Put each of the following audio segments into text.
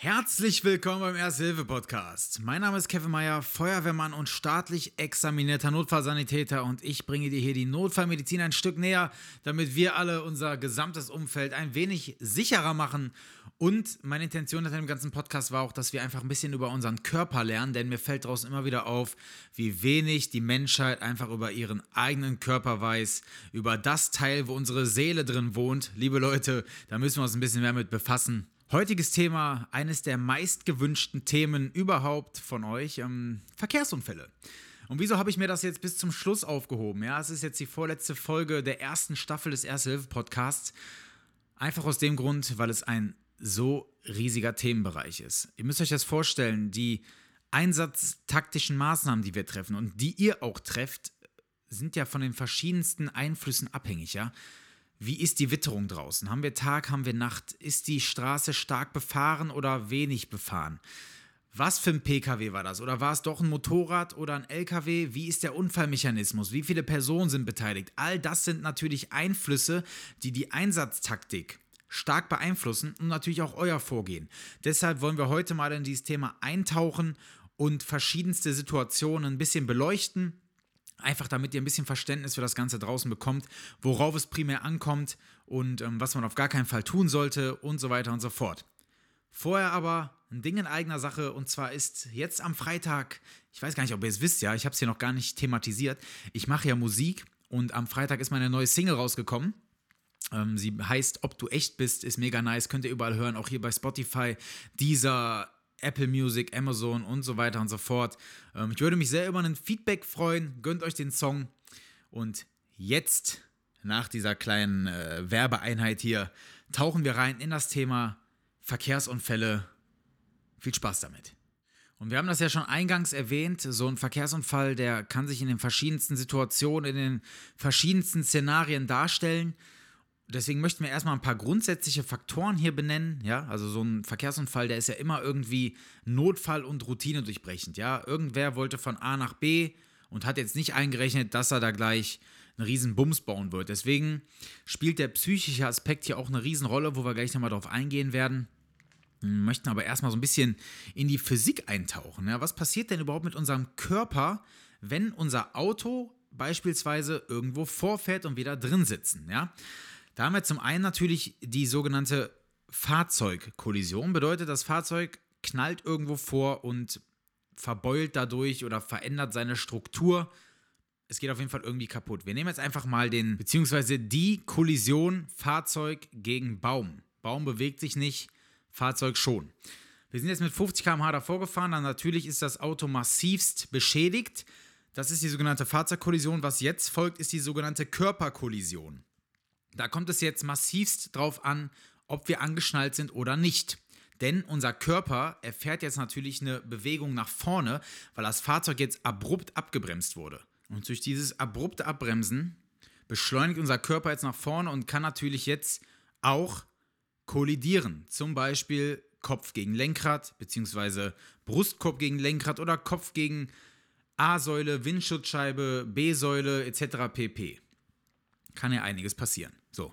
Herzlich willkommen beim Erste-Hilfe-Podcast. Mein Name ist Kevin Meyer, Feuerwehrmann und staatlich examinierter Notfallsanitäter und ich bringe dir hier die Notfallmedizin ein Stück näher, damit wir alle unser gesamtes Umfeld ein wenig sicherer machen. Und meine Intention hinter dem ganzen Podcast war auch, dass wir einfach ein bisschen über unseren Körper lernen, denn mir fällt draußen immer wieder auf, wie wenig die Menschheit einfach über ihren eigenen Körper weiß, über das Teil, wo unsere Seele drin wohnt. Liebe Leute, da müssen wir uns ein bisschen mehr mit befassen. Heutiges Thema, eines der meistgewünschten Themen überhaupt von euch, ähm, Verkehrsunfälle. Und wieso habe ich mir das jetzt bis zum Schluss aufgehoben? Ja, es ist jetzt die vorletzte Folge der ersten Staffel des Erste-Hilfe-Podcasts. Einfach aus dem Grund, weil es ein so riesiger Themenbereich ist. Ihr müsst euch das vorstellen, die einsatztaktischen Maßnahmen, die wir treffen und die ihr auch trefft, sind ja von den verschiedensten Einflüssen abhängig, ja. Wie ist die Witterung draußen? Haben wir Tag, haben wir Nacht? Ist die Straße stark befahren oder wenig befahren? Was für ein PKW war das? Oder war es doch ein Motorrad oder ein LKW? Wie ist der Unfallmechanismus? Wie viele Personen sind beteiligt? All das sind natürlich Einflüsse, die die Einsatztaktik stark beeinflussen und natürlich auch euer Vorgehen. Deshalb wollen wir heute mal in dieses Thema eintauchen und verschiedenste Situationen ein bisschen beleuchten Einfach damit ihr ein bisschen Verständnis für das Ganze draußen bekommt, worauf es primär ankommt und ähm, was man auf gar keinen Fall tun sollte und so weiter und so fort. Vorher aber ein Ding in eigener Sache und zwar ist jetzt am Freitag, ich weiß gar nicht, ob ihr es wisst, ja, ich habe es hier noch gar nicht thematisiert. Ich mache ja Musik und am Freitag ist meine neue Single rausgekommen. Ähm, sie heißt Ob du echt bist, ist mega nice, könnt ihr überall hören, auch hier bei Spotify. Dieser Apple Music, Amazon und so weiter und so fort. Ähm, ich würde mich sehr über ein Feedback freuen. Gönnt euch den Song. Und jetzt, nach dieser kleinen äh, Werbeeinheit hier, tauchen wir rein in das Thema Verkehrsunfälle. Viel Spaß damit. Und wir haben das ja schon eingangs erwähnt, so ein Verkehrsunfall, der kann sich in den verschiedensten Situationen, in den verschiedensten Szenarien darstellen deswegen möchten wir erstmal ein paar grundsätzliche Faktoren hier benennen. Ja, also so ein Verkehrsunfall, der ist ja immer irgendwie Notfall und Routine durchbrechend. Ja, irgendwer wollte von A nach B und hat jetzt nicht eingerechnet, dass er da gleich einen riesen Bums bauen wird. Deswegen spielt der psychische Aspekt hier auch eine Riesenrolle, wo wir gleich nochmal drauf eingehen werden. Wir möchten aber erstmal so ein bisschen in die Physik eintauchen. Ja, was passiert denn überhaupt mit unserem Körper, wenn unser Auto beispielsweise irgendwo vorfährt und wir da drin sitzen? Ja, da haben wir zum einen natürlich die sogenannte Fahrzeugkollision. Bedeutet, das Fahrzeug knallt irgendwo vor und verbeult dadurch oder verändert seine Struktur. Es geht auf jeden Fall irgendwie kaputt. Wir nehmen jetzt einfach mal den, beziehungsweise die Kollision Fahrzeug gegen Baum. Baum bewegt sich nicht, Fahrzeug schon. Wir sind jetzt mit 50 km/h davor gefahren, dann natürlich ist das Auto massivst beschädigt. Das ist die sogenannte Fahrzeugkollision. Was jetzt folgt, ist die sogenannte Körperkollision. Da kommt es jetzt massivst drauf an, ob wir angeschnallt sind oder nicht. Denn unser Körper erfährt jetzt natürlich eine Bewegung nach vorne, weil das Fahrzeug jetzt abrupt abgebremst wurde. Und durch dieses abrupte Abbremsen beschleunigt unser Körper jetzt nach vorne und kann natürlich jetzt auch kollidieren. Zum Beispiel Kopf gegen Lenkrad, beziehungsweise Brustkorb gegen Lenkrad oder Kopf gegen A-Säule, Windschutzscheibe, B-Säule etc. pp. Kann ja einiges passieren. So.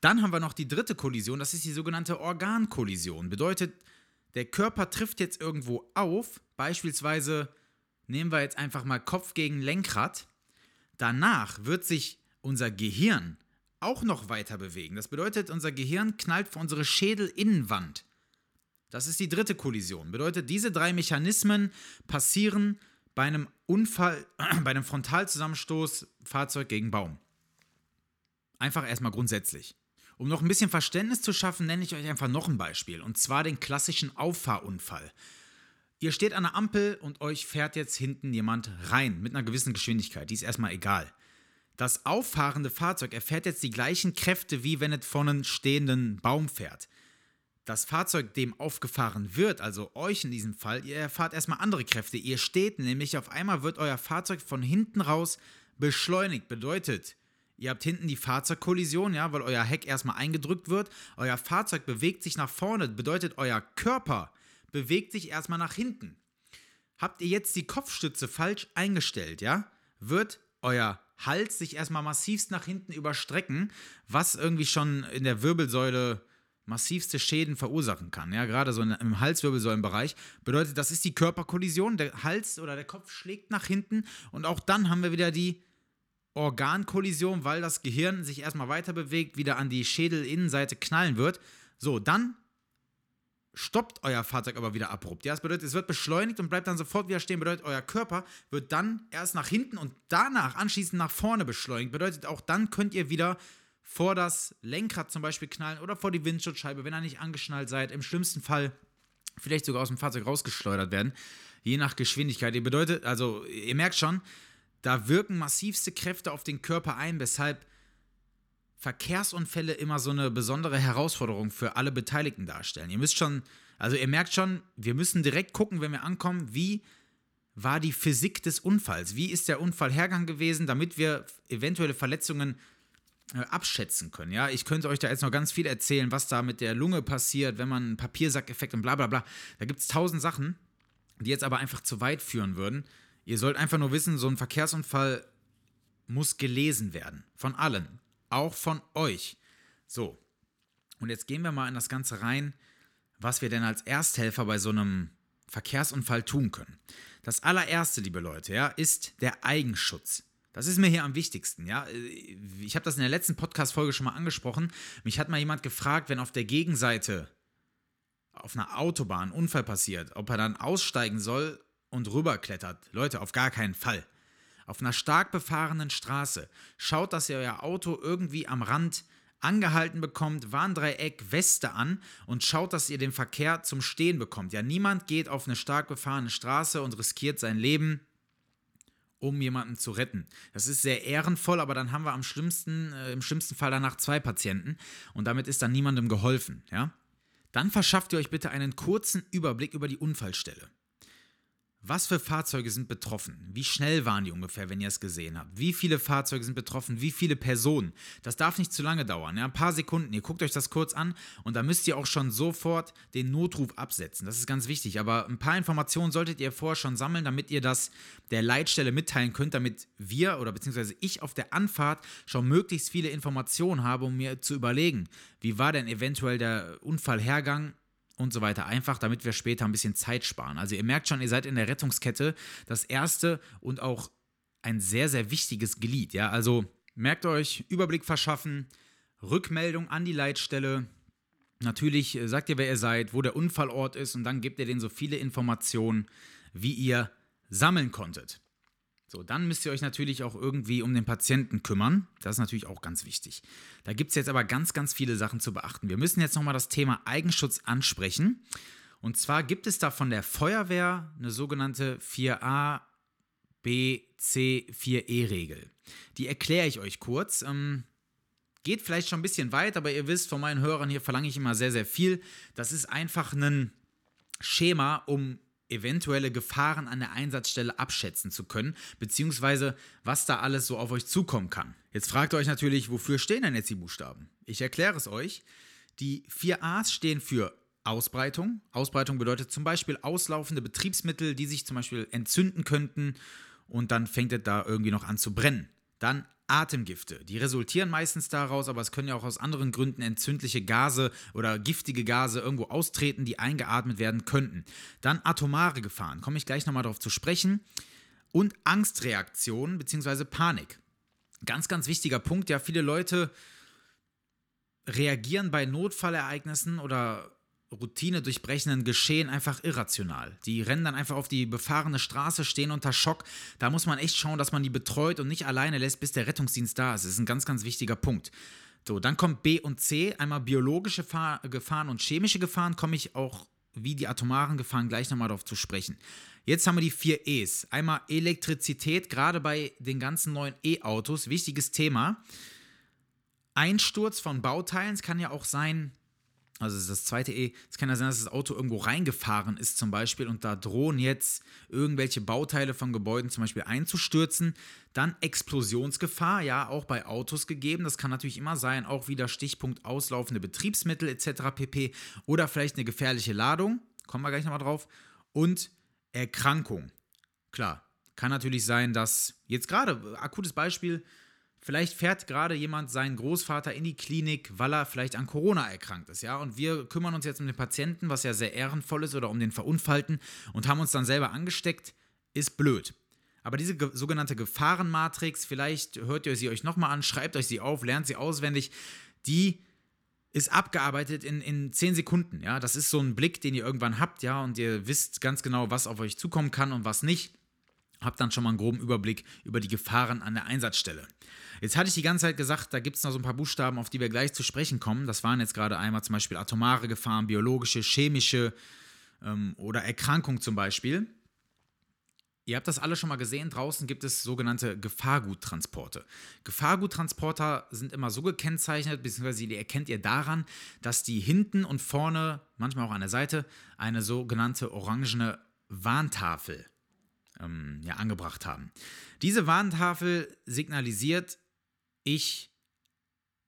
Dann haben wir noch die dritte Kollision, das ist die sogenannte Organkollision. Bedeutet, der Körper trifft jetzt irgendwo auf, beispielsweise nehmen wir jetzt einfach mal Kopf gegen Lenkrad. Danach wird sich unser Gehirn auch noch weiter bewegen. Das bedeutet, unser Gehirn knallt vor unsere Schädelinnenwand. Das ist die dritte Kollision. Bedeutet, diese drei Mechanismen passieren bei einem Unfall, bei einem Frontalzusammenstoß Fahrzeug gegen Baum. Einfach erstmal grundsätzlich. Um noch ein bisschen Verständnis zu schaffen, nenne ich euch einfach noch ein Beispiel. Und zwar den klassischen Auffahrunfall. Ihr steht an der Ampel und euch fährt jetzt hinten jemand rein mit einer gewissen Geschwindigkeit. Die ist erstmal egal. Das auffahrende Fahrzeug erfährt jetzt die gleichen Kräfte, wie wenn es von einem stehenden Baum fährt. Das Fahrzeug, dem aufgefahren wird, also euch in diesem Fall, ihr erfahrt erstmal andere Kräfte. Ihr steht nämlich, auf einmal wird euer Fahrzeug von hinten raus beschleunigt. Bedeutet, Ihr habt hinten die Fahrzeugkollision, ja, weil euer Heck erstmal eingedrückt wird. Euer Fahrzeug bewegt sich nach vorne, bedeutet euer Körper bewegt sich erstmal nach hinten. Habt ihr jetzt die Kopfstütze falsch eingestellt, ja, wird euer Hals sich erstmal massivst nach hinten überstrecken, was irgendwie schon in der Wirbelsäule massivste Schäden verursachen kann. Ja, gerade so im Halswirbelsäulenbereich. Bedeutet, das ist die Körperkollision. Der Hals oder der Kopf schlägt nach hinten und auch dann haben wir wieder die Organkollision, weil das Gehirn sich erstmal weiter bewegt, wieder an die Schädelinnenseite knallen wird. So, dann stoppt euer Fahrzeug aber wieder abrupt. Ja, das bedeutet, es wird beschleunigt und bleibt dann sofort wieder stehen. Bedeutet, euer Körper wird dann erst nach hinten und danach anschließend nach vorne beschleunigt. Bedeutet, auch dann könnt ihr wieder vor das Lenkrad zum Beispiel knallen oder vor die Windschutzscheibe, wenn ihr nicht angeschnallt seid. Im schlimmsten Fall vielleicht sogar aus dem Fahrzeug rausgeschleudert werden, je nach Geschwindigkeit. Ihr bedeutet, also ihr merkt schon, da wirken massivste Kräfte auf den Körper ein, weshalb Verkehrsunfälle immer so eine besondere Herausforderung für alle Beteiligten darstellen. Ihr müsst schon, also ihr merkt schon, wir müssen direkt gucken, wenn wir ankommen, wie war die Physik des Unfalls? Wie ist der Unfall hergang gewesen, damit wir eventuelle Verletzungen äh, abschätzen können. Ja, ich könnte euch da jetzt noch ganz viel erzählen, was da mit der Lunge passiert, wenn man einen Papiersackeffekt und bla bla bla. Da gibt es tausend Sachen, die jetzt aber einfach zu weit führen würden. Ihr sollt einfach nur wissen, so ein Verkehrsunfall muss gelesen werden. Von allen. Auch von euch. So. Und jetzt gehen wir mal in das Ganze rein, was wir denn als Ersthelfer bei so einem Verkehrsunfall tun können. Das allererste, liebe Leute, ja, ist der Eigenschutz. Das ist mir hier am wichtigsten, ja. Ich habe das in der letzten Podcast-Folge schon mal angesprochen. Mich hat mal jemand gefragt, wenn auf der Gegenseite auf einer Autobahn ein Unfall passiert, ob er dann aussteigen soll und rüberklettert. Leute, auf gar keinen Fall. Auf einer stark befahrenen Straße schaut, dass ihr euer Auto irgendwie am Rand angehalten bekommt, Warndreieck, Weste an und schaut, dass ihr den Verkehr zum Stehen bekommt. Ja, niemand geht auf eine stark befahrene Straße und riskiert sein Leben um jemanden zu retten. Das ist sehr ehrenvoll, aber dann haben wir am schlimmsten, äh, im schlimmsten Fall danach zwei Patienten und damit ist dann niemandem geholfen. Ja? Dann verschafft ihr euch bitte einen kurzen Überblick über die Unfallstelle. Was für Fahrzeuge sind betroffen? Wie schnell waren die ungefähr, wenn ihr es gesehen habt? Wie viele Fahrzeuge sind betroffen? Wie viele Personen? Das darf nicht zu lange dauern. Ja, ein paar Sekunden. Ihr guckt euch das kurz an und dann müsst ihr auch schon sofort den Notruf absetzen. Das ist ganz wichtig. Aber ein paar Informationen solltet ihr vorher schon sammeln, damit ihr das der Leitstelle mitteilen könnt, damit wir oder beziehungsweise ich auf der Anfahrt schon möglichst viele Informationen habe, um mir zu überlegen, wie war denn eventuell der Unfallhergang und so weiter. Einfach, damit wir später ein bisschen Zeit sparen. Also ihr merkt schon, ihr seid in der Rettungskette das erste und auch ein sehr, sehr wichtiges Glied. Ja, also merkt euch, Überblick verschaffen, Rückmeldung an die Leitstelle. Natürlich äh, sagt ihr, wer ihr seid, wo der Unfallort ist und dann gebt ihr denen so viele Informationen, wie ihr sammeln konntet. So, dann müsst ihr euch natürlich auch irgendwie um den Patienten kümmern. Das ist natürlich auch ganz wichtig. Da gibt es jetzt aber ganz, ganz viele Sachen zu beachten. Wir müssen jetzt nochmal das Thema Eigenschutz ansprechen. Und zwar gibt es da von der Feuerwehr eine sogenannte 4a B, C, 4e-Regel. Die erkläre ich euch kurz. Ähm, geht vielleicht schon ein bisschen weit, aber ihr wisst, von meinen Hörern hier verlange ich immer sehr, sehr viel. Das ist einfach ein Schema, um eventuelle Gefahren an der Einsatzstelle abschätzen zu können, beziehungsweise was da alles so auf euch zukommen kann. Jetzt fragt ihr euch natürlich, wofür stehen denn jetzt die Buchstaben? Ich erkläre es euch. Die vier A's stehen für Ausbreitung. Ausbreitung bedeutet zum Beispiel auslaufende Betriebsmittel, die sich zum Beispiel entzünden könnten und dann fängt es da irgendwie noch an zu brennen. Dann Atemgifte. Die resultieren meistens daraus, aber es können ja auch aus anderen Gründen entzündliche Gase oder giftige Gase irgendwo austreten, die eingeatmet werden könnten. Dann atomare Gefahren, komme ich gleich nochmal darauf zu sprechen. Und Angstreaktionen bzw. Panik. Ganz, ganz wichtiger Punkt. Ja, viele Leute reagieren bei Notfallereignissen oder Routine durchbrechenden Geschehen einfach irrational. Die rennen dann einfach auf die befahrene Straße, stehen unter Schock. Da muss man echt schauen, dass man die betreut und nicht alleine lässt, bis der Rettungsdienst da ist. Das ist ein ganz, ganz wichtiger Punkt. So, dann kommt B und C, einmal biologische Gefahren und chemische Gefahren, komme ich auch wie die atomaren Gefahren gleich nochmal darauf zu sprechen. Jetzt haben wir die vier E's. Einmal Elektrizität, gerade bei den ganzen neuen E-Autos, wichtiges Thema. Einsturz von Bauteilen, es kann ja auch sein, also das zweite E, es kann ja sein, dass das Auto irgendwo reingefahren ist zum Beispiel und da drohen jetzt irgendwelche Bauteile von Gebäuden zum Beispiel einzustürzen. Dann Explosionsgefahr, ja, auch bei Autos gegeben. Das kann natürlich immer sein, auch wieder Stichpunkt auslaufende Betriebsmittel etc. pp. Oder vielleicht eine gefährliche Ladung, kommen wir gleich nochmal drauf. Und Erkrankung. Klar, kann natürlich sein, dass jetzt gerade, akutes Beispiel, Vielleicht fährt gerade jemand seinen Großvater in die Klinik, weil er vielleicht an Corona erkrankt ist, ja. Und wir kümmern uns jetzt um den Patienten, was ja sehr ehrenvoll ist, oder um den Verunfallten und haben uns dann selber angesteckt, ist blöd. Aber diese ge sogenannte Gefahrenmatrix, vielleicht hört ihr sie euch nochmal an, schreibt euch sie auf, lernt sie auswendig, die ist abgearbeitet in, in 10 Sekunden, ja. Das ist so ein Blick, den ihr irgendwann habt, ja, und ihr wisst ganz genau, was auf euch zukommen kann und was nicht. Habt dann schon mal einen groben Überblick über die Gefahren an der Einsatzstelle. Jetzt hatte ich die ganze Zeit gesagt, da gibt es noch so ein paar Buchstaben, auf die wir gleich zu sprechen kommen. Das waren jetzt gerade einmal zum Beispiel atomare Gefahren, biologische, chemische ähm, oder Erkrankung zum Beispiel. Ihr habt das alle schon mal gesehen, draußen gibt es sogenannte Gefahrguttransporte. Gefahrguttransporter sind immer so gekennzeichnet, beziehungsweise die erkennt ihr daran, dass die hinten und vorne, manchmal auch an der Seite, eine sogenannte orangene Warntafel ähm, ja, angebracht haben. Diese Warntafel signalisiert, ich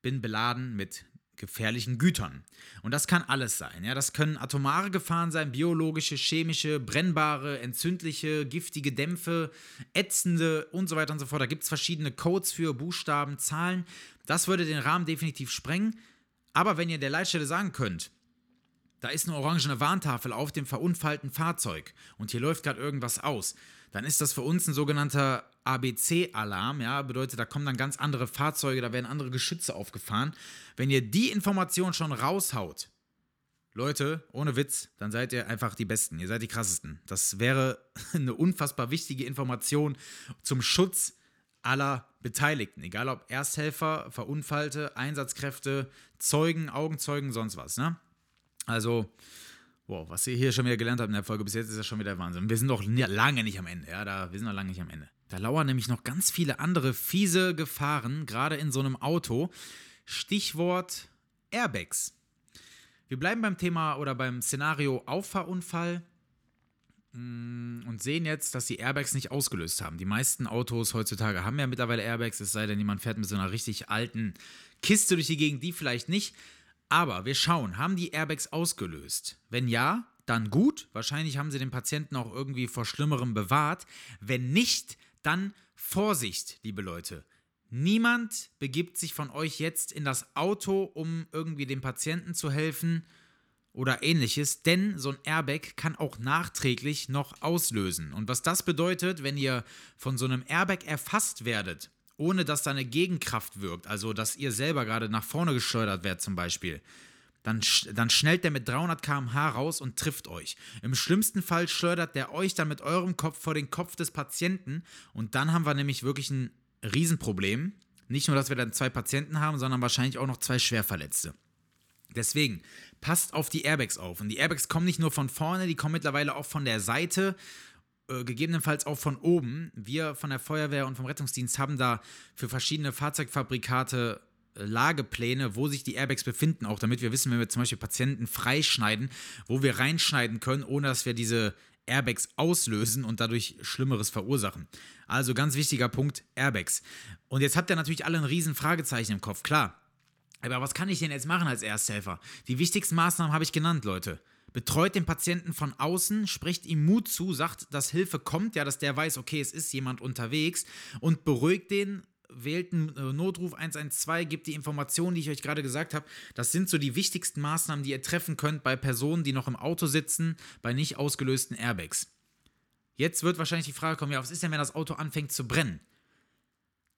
bin beladen mit gefährlichen Gütern. Und das kann alles sein. Ja? Das können atomare Gefahren sein, biologische, chemische, brennbare, entzündliche, giftige Dämpfe, ätzende und so weiter und so fort. Da gibt es verschiedene Codes für Buchstaben, Zahlen. Das würde den Rahmen definitiv sprengen. Aber wenn ihr der Leitstelle sagen könnt, da ist eine orangene Warntafel auf dem verunfallten Fahrzeug und hier läuft gerade irgendwas aus, dann ist das für uns ein sogenannter ABC-Alarm. Ja, bedeutet, da kommen dann ganz andere Fahrzeuge, da werden andere Geschütze aufgefahren. Wenn ihr die Information schon raushaut, Leute, ohne Witz, dann seid ihr einfach die Besten. Ihr seid die krassesten. Das wäre eine unfassbar wichtige Information zum Schutz aller Beteiligten, egal ob Ersthelfer, Verunfallte, Einsatzkräfte, Zeugen, Augenzeugen, sonst was. Ne? Also, Wow, was ihr hier schon wieder gelernt habt in der Folge bis jetzt, ist ja schon wieder Wahnsinn. Wir sind noch lange nicht am Ende, ja, da, wir sind noch lange nicht am Ende. Da lauern nämlich noch ganz viele andere fiese Gefahren, gerade in so einem Auto. Stichwort Airbags. Wir bleiben beim Thema oder beim Szenario Auffahrunfall mm, und sehen jetzt, dass die Airbags nicht ausgelöst haben. Die meisten Autos heutzutage haben ja mittlerweile Airbags, es sei denn, jemand fährt mit so einer richtig alten Kiste durch die Gegend, die vielleicht nicht. Aber wir schauen, haben die Airbags ausgelöst? Wenn ja, dann gut. Wahrscheinlich haben sie den Patienten auch irgendwie vor Schlimmerem bewahrt. Wenn nicht, dann Vorsicht, liebe Leute. Niemand begibt sich von euch jetzt in das Auto, um irgendwie dem Patienten zu helfen oder ähnliches, denn so ein Airbag kann auch nachträglich noch auslösen. Und was das bedeutet, wenn ihr von so einem Airbag erfasst werdet ohne dass da eine Gegenkraft wirkt, also dass ihr selber gerade nach vorne geschleudert werdet zum Beispiel, dann, dann schnellt der mit 300 km/h raus und trifft euch. Im schlimmsten Fall schleudert der euch dann mit eurem Kopf vor den Kopf des Patienten und dann haben wir nämlich wirklich ein Riesenproblem. Nicht nur, dass wir dann zwei Patienten haben, sondern wahrscheinlich auch noch zwei Schwerverletzte. Deswegen passt auf die Airbags auf. Und die Airbags kommen nicht nur von vorne, die kommen mittlerweile auch von der Seite äh, gegebenenfalls auch von oben. Wir von der Feuerwehr und vom Rettungsdienst haben da für verschiedene Fahrzeugfabrikate äh, Lagepläne, wo sich die Airbags befinden, auch damit wir wissen, wenn wir zum Beispiel Patienten freischneiden, wo wir reinschneiden können, ohne dass wir diese Airbags auslösen und dadurch Schlimmeres verursachen. Also ganz wichtiger Punkt, Airbags. Und jetzt habt ihr natürlich alle ein riesen Fragezeichen im Kopf, klar. Aber was kann ich denn jetzt machen als Ersthelfer? Die wichtigsten Maßnahmen habe ich genannt, Leute betreut den Patienten von außen, spricht ihm Mut zu, sagt, dass Hilfe kommt, ja, dass der weiß, okay, es ist jemand unterwegs und beruhigt den, wählt einen äh, Notruf 112, gibt die Informationen, die ich euch gerade gesagt habe. Das sind so die wichtigsten Maßnahmen, die ihr treffen könnt bei Personen, die noch im Auto sitzen, bei nicht ausgelösten Airbags. Jetzt wird wahrscheinlich die Frage kommen, ja, was ist denn, wenn das Auto anfängt zu brennen?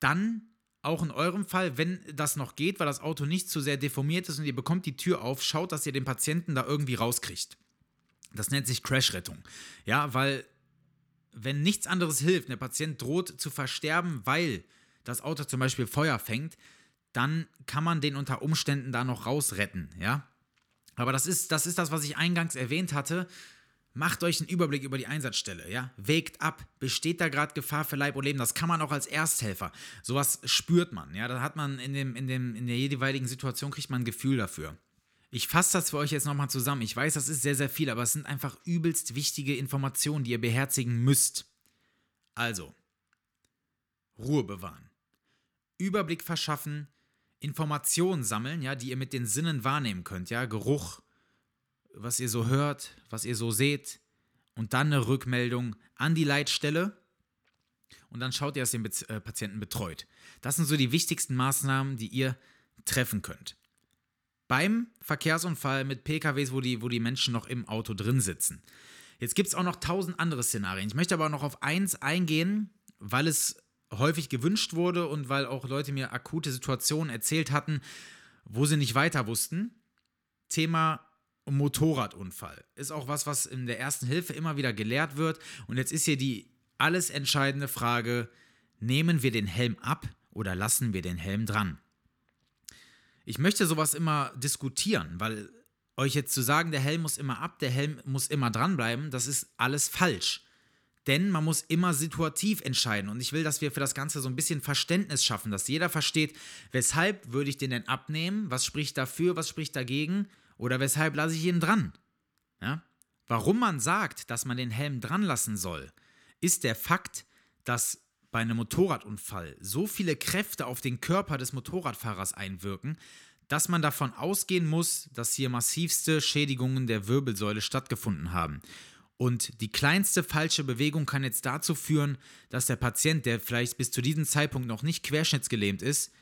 Dann auch in eurem Fall, wenn das noch geht, weil das Auto nicht zu sehr deformiert ist und ihr bekommt die Tür auf, schaut, dass ihr den Patienten da irgendwie rauskriegt. Das nennt sich Crashrettung. Ja, weil wenn nichts anderes hilft, der Patient droht zu versterben, weil das Auto zum Beispiel Feuer fängt, dann kann man den unter Umständen da noch rausretten, ja. Aber das ist, das ist das, was ich eingangs erwähnt hatte. Macht euch einen Überblick über die Einsatzstelle, ja? Wägt ab, besteht da gerade Gefahr für Leib und Leben? Das kann man auch als Ersthelfer. Sowas spürt man, ja? Da hat man in, dem, in, dem, in der jeweiligen Situation kriegt man ein Gefühl dafür. Ich fasse das für euch jetzt nochmal zusammen. Ich weiß, das ist sehr, sehr viel, aber es sind einfach übelst wichtige Informationen, die ihr beherzigen müsst. Also, Ruhe bewahren. Überblick verschaffen, Informationen sammeln, ja, die ihr mit den Sinnen wahrnehmen könnt, ja, Geruch, was ihr so hört, was ihr so seht und dann eine Rückmeldung an die Leitstelle. und dann schaut ihr, dass ihr den äh, Patienten betreut. Das sind so die wichtigsten Maßnahmen, die ihr treffen könnt. Beim Verkehrsunfall mit PKWs, wo die, wo die Menschen noch im Auto drin sitzen. Jetzt gibt es auch noch tausend andere Szenarien. Ich möchte aber noch auf eins eingehen, weil es häufig gewünscht wurde und weil auch Leute mir akute Situationen erzählt hatten, wo sie nicht weiter wussten. Thema Motorradunfall ist auch was, was in der ersten Hilfe immer wieder gelehrt wird. Und jetzt ist hier die alles entscheidende Frage: Nehmen wir den Helm ab oder lassen wir den Helm dran? Ich möchte sowas immer diskutieren, weil euch jetzt zu sagen, der Helm muss immer ab, der Helm muss immer dranbleiben, das ist alles falsch. Denn man muss immer situativ entscheiden. Und ich will, dass wir für das Ganze so ein bisschen Verständnis schaffen, dass jeder versteht, weshalb würde ich den denn abnehmen, was spricht dafür, was spricht dagegen oder weshalb lasse ich ihn dran. Ja? Warum man sagt, dass man den Helm dran lassen soll, ist der Fakt, dass bei einem Motorradunfall so viele Kräfte auf den Körper des Motorradfahrers einwirken, dass man davon ausgehen muss, dass hier massivste Schädigungen der Wirbelsäule stattgefunden haben. Und die kleinste falsche Bewegung kann jetzt dazu führen, dass der Patient, der vielleicht bis zu diesem Zeitpunkt noch nicht querschnittsgelähmt ist,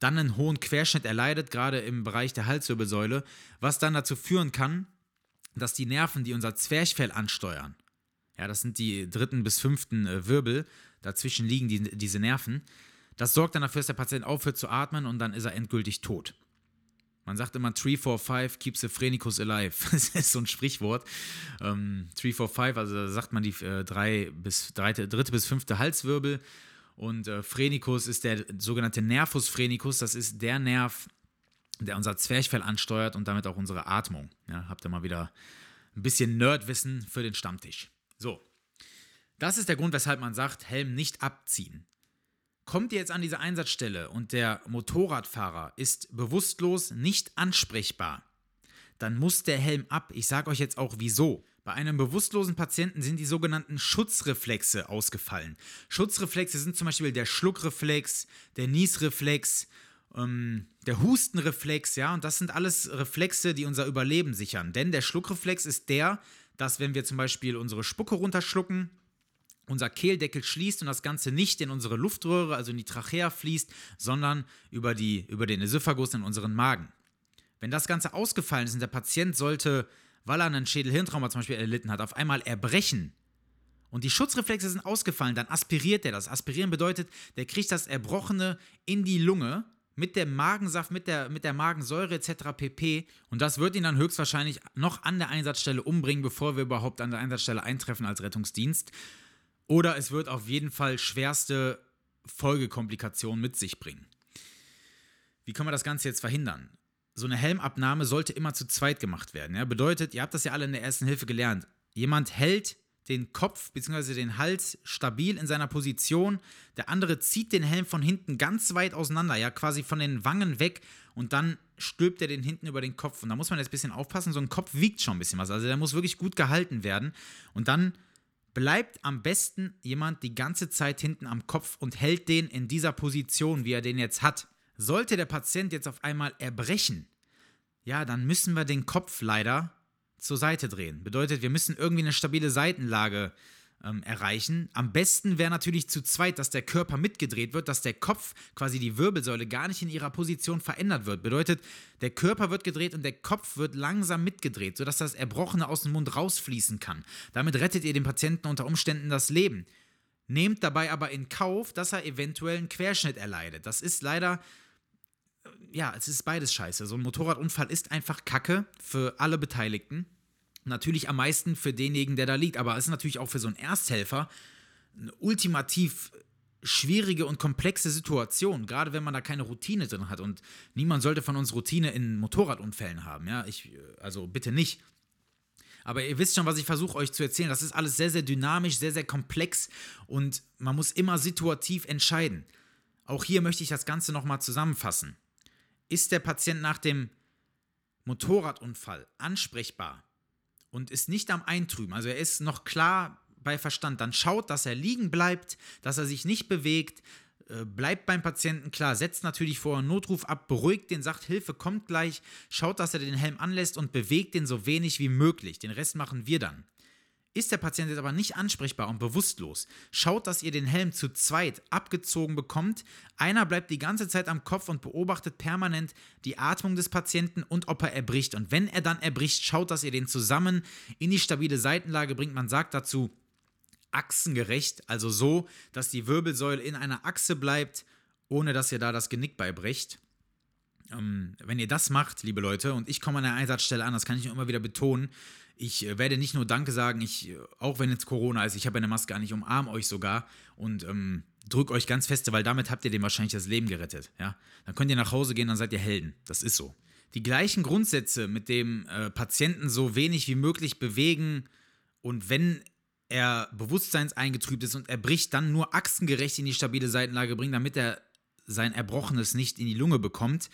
dann einen hohen Querschnitt erleidet, gerade im Bereich der Halswirbelsäule, was dann dazu führen kann, dass die Nerven, die unser Zwerchfell ansteuern, ja, das sind die dritten bis fünften äh, Wirbel, dazwischen liegen die, diese Nerven, das sorgt dann dafür, dass der Patient aufhört zu atmen und dann ist er endgültig tot. Man sagt immer 3, 4, 5 keeps the Phrenicus alive. Das ist so ein Sprichwort. Ähm, 3, 4, 5, also da sagt man die äh, drei bis, dritte, dritte bis fünfte Halswirbel. Und äh, Phrenicus ist der sogenannte Nervus phrenicus. Das ist der Nerv, der unser Zwerchfell ansteuert und damit auch unsere Atmung. Ja, habt ihr mal wieder ein bisschen Nerdwissen für den Stammtisch. So. Das ist der Grund, weshalb man sagt, Helm nicht abziehen. Kommt ihr jetzt an diese Einsatzstelle und der Motorradfahrer ist bewusstlos nicht ansprechbar, dann muss der Helm ab. Ich sage euch jetzt auch wieso. Bei einem bewusstlosen Patienten sind die sogenannten Schutzreflexe ausgefallen. Schutzreflexe sind zum Beispiel der Schluckreflex, der Niesreflex, ähm, der Hustenreflex, ja, und das sind alles Reflexe, die unser Überleben sichern. Denn der Schluckreflex ist der, dass wenn wir zum Beispiel unsere Spucke runterschlucken, unser Kehldeckel schließt und das Ganze nicht in unsere Luftröhre, also in die Trachea fließt, sondern über, die, über den Esophagus in unseren Magen. Wenn das Ganze ausgefallen ist und der Patient sollte, weil er einen Schädelhirntrauma zum Beispiel erlitten hat, auf einmal erbrechen und die Schutzreflexe sind ausgefallen, dann aspiriert er das. Aspirieren bedeutet, der kriegt das Erbrochene in die Lunge mit dem Magensaft, mit der, mit der Magensäure etc. pp. Und das wird ihn dann höchstwahrscheinlich noch an der Einsatzstelle umbringen, bevor wir überhaupt an der Einsatzstelle eintreffen als Rettungsdienst. Oder es wird auf jeden Fall schwerste Folgekomplikationen mit sich bringen. Wie können wir das Ganze jetzt verhindern? So eine Helmabnahme sollte immer zu zweit gemacht werden. Ja? Bedeutet, ihr habt das ja alle in der ersten Hilfe gelernt. Jemand hält den Kopf bzw. den Hals stabil in seiner Position. Der andere zieht den Helm von hinten ganz weit auseinander, ja, quasi von den Wangen weg und dann stülpt er den hinten über den Kopf. Und da muss man jetzt ein bisschen aufpassen, so ein Kopf wiegt schon ein bisschen was. Also der muss wirklich gut gehalten werden. Und dann bleibt am besten jemand die ganze Zeit hinten am Kopf und hält den in dieser Position, wie er den jetzt hat. Sollte der Patient jetzt auf einmal erbrechen, ja, dann müssen wir den Kopf leider zur Seite drehen. Bedeutet, wir müssen irgendwie eine stabile Seitenlage ähm, erreichen. Am besten wäre natürlich zu zweit, dass der Körper mitgedreht wird, dass der Kopf, quasi die Wirbelsäule, gar nicht in ihrer Position verändert wird. Bedeutet, der Körper wird gedreht und der Kopf wird langsam mitgedreht, sodass das Erbrochene aus dem Mund rausfließen kann. Damit rettet ihr dem Patienten unter Umständen das Leben. Nehmt dabei aber in Kauf, dass er eventuell einen Querschnitt erleidet. Das ist leider ja, es ist beides scheiße. So ein Motorradunfall ist einfach Kacke für alle Beteiligten. Natürlich am meisten für denjenigen, der da liegt, aber es ist natürlich auch für so einen Ersthelfer eine ultimativ schwierige und komplexe Situation, gerade wenn man da keine Routine drin hat. Und niemand sollte von uns Routine in Motorradunfällen haben. Ja, ich, also bitte nicht. Aber ihr wisst schon, was ich versuche euch zu erzählen. Das ist alles sehr, sehr dynamisch, sehr, sehr komplex und man muss immer situativ entscheiden. Auch hier möchte ich das Ganze nochmal zusammenfassen. Ist der Patient nach dem Motorradunfall ansprechbar? und ist nicht am Eintrüben, also er ist noch klar bei Verstand, dann schaut, dass er liegen bleibt, dass er sich nicht bewegt, äh, bleibt beim Patienten klar, setzt natürlich vorher einen Notruf ab, beruhigt den, sagt, Hilfe kommt gleich, schaut, dass er den Helm anlässt und bewegt den so wenig wie möglich. Den Rest machen wir dann. Ist der Patient jetzt aber nicht ansprechbar und bewusstlos, schaut, dass ihr den Helm zu zweit abgezogen bekommt. Einer bleibt die ganze Zeit am Kopf und beobachtet permanent die Atmung des Patienten und ob er erbricht. Und wenn er dann erbricht, schaut, dass ihr den zusammen in die stabile Seitenlage bringt. Man sagt dazu achsengerecht, also so, dass die Wirbelsäule in einer Achse bleibt, ohne dass ihr da das Genick beibrecht. Ähm, wenn ihr das macht, liebe Leute, und ich komme an der Einsatzstelle an, das kann ich immer wieder betonen, ich äh, werde nicht nur Danke sagen, ich, äh, auch wenn jetzt Corona ist, ich habe eine Maske an, ich umarme euch sogar und ähm, drück euch ganz feste, weil damit habt ihr dem wahrscheinlich das Leben gerettet. Ja? Dann könnt ihr nach Hause gehen, dann seid ihr Helden. Das ist so. Die gleichen Grundsätze mit dem äh, Patienten so wenig wie möglich bewegen und wenn er bewusstseinseingetrübt ist und er bricht, dann nur achsengerecht in die stabile Seitenlage bringen, damit er sein Erbrochenes nicht in die Lunge bekommt,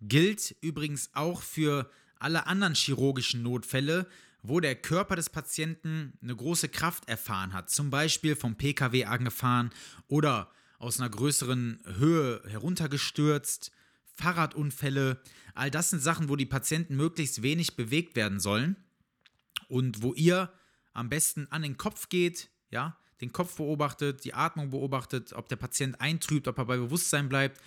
gilt übrigens auch für alle anderen chirurgischen Notfälle, wo der Körper des Patienten eine große Kraft erfahren hat, zum Beispiel vom Pkw angefahren oder aus einer größeren Höhe heruntergestürzt, Fahrradunfälle, all das sind Sachen, wo die Patienten möglichst wenig bewegt werden sollen und wo ihr am besten an den Kopf geht, ja, den Kopf beobachtet, die Atmung beobachtet, ob der Patient eintrübt, ob er bei Bewusstsein bleibt,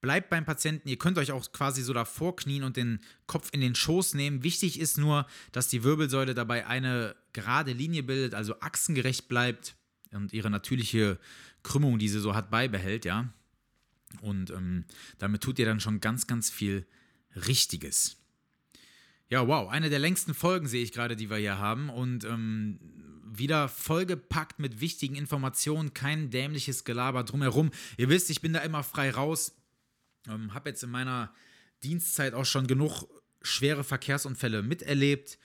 Bleibt beim Patienten. Ihr könnt euch auch quasi so davor knien und den Kopf in den Schoß nehmen. Wichtig ist nur, dass die Wirbelsäule dabei eine gerade Linie bildet, also achsengerecht bleibt und ihre natürliche Krümmung, die sie so hat, beibehält, ja. Und ähm, damit tut ihr dann schon ganz, ganz viel Richtiges. Ja, wow, eine der längsten Folgen sehe ich gerade, die wir hier haben. Und ähm, wieder vollgepackt mit wichtigen Informationen, kein dämliches Gelaber drumherum. Ihr wisst, ich bin da immer frei raus. Ähm, habe jetzt in meiner Dienstzeit auch schon genug schwere Verkehrsunfälle miterlebt.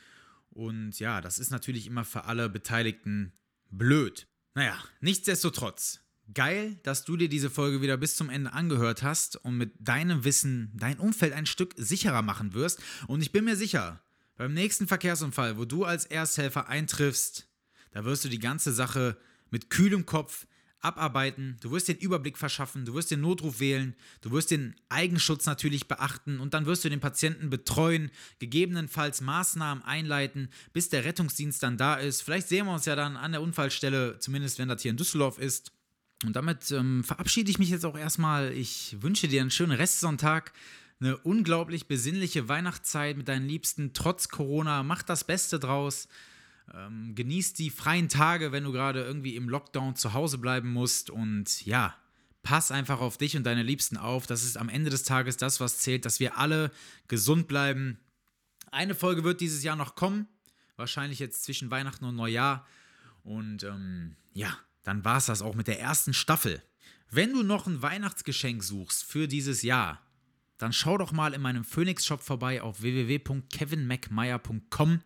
Und ja, das ist natürlich immer für alle Beteiligten blöd. Naja, nichtsdestotrotz. Geil, dass du dir diese Folge wieder bis zum Ende angehört hast und mit deinem Wissen dein Umfeld ein Stück sicherer machen wirst. Und ich bin mir sicher, beim nächsten Verkehrsunfall, wo du als Ersthelfer eintriffst, da wirst du die ganze Sache mit kühlem Kopf abarbeiten, du wirst den Überblick verschaffen, du wirst den Notruf wählen, du wirst den Eigenschutz natürlich beachten und dann wirst du den Patienten betreuen, gegebenenfalls Maßnahmen einleiten, bis der Rettungsdienst dann da ist. Vielleicht sehen wir uns ja dann an der Unfallstelle, zumindest wenn das hier in Düsseldorf ist. Und damit ähm, verabschiede ich mich jetzt auch erstmal. Ich wünsche dir einen schönen Restsonntag, eine unglaublich besinnliche Weihnachtszeit mit deinen Liebsten, trotz Corona. Mach das Beste draus. Ähm, genieß die freien Tage, wenn du gerade irgendwie im Lockdown zu Hause bleiben musst. Und ja, pass einfach auf dich und deine Liebsten auf. Das ist am Ende des Tages das, was zählt, dass wir alle gesund bleiben. Eine Folge wird dieses Jahr noch kommen. Wahrscheinlich jetzt zwischen Weihnachten und Neujahr. Und ähm, ja, dann war es das auch mit der ersten Staffel. Wenn du noch ein Weihnachtsgeschenk suchst für dieses Jahr, dann schau doch mal in meinem Phoenix-Shop vorbei auf www.kevinmcmeyer.com.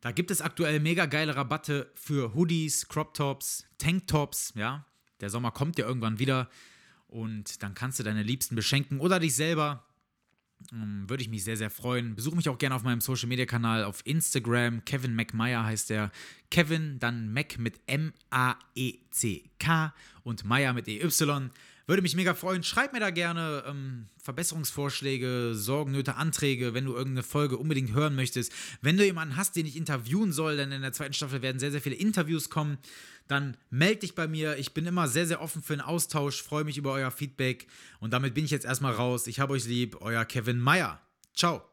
Da gibt es aktuell mega geile Rabatte für Hoodies, Crop Tops, Tanktops, ja. Der Sommer kommt ja irgendwann wieder und dann kannst du deine Liebsten beschenken oder dich selber. Um, würde ich mich sehr, sehr freuen. Besuche mich auch gerne auf meinem Social Media Kanal auf Instagram. Kevin McMeyer heißt der. Kevin, dann Mac mit M-A-E-C-K und Meyer mit E-Y. Würde mich mega freuen. Schreib mir da gerne ähm, Verbesserungsvorschläge, Sorgen, Nöte, Anträge, wenn du irgendeine Folge unbedingt hören möchtest. Wenn du jemanden hast, den ich interviewen soll, denn in der zweiten Staffel werden sehr, sehr viele Interviews kommen, dann melde dich bei mir. Ich bin immer sehr, sehr offen für einen Austausch, freue mich über euer Feedback. Und damit bin ich jetzt erstmal raus. Ich habe euch lieb, euer Kevin Meyer. Ciao.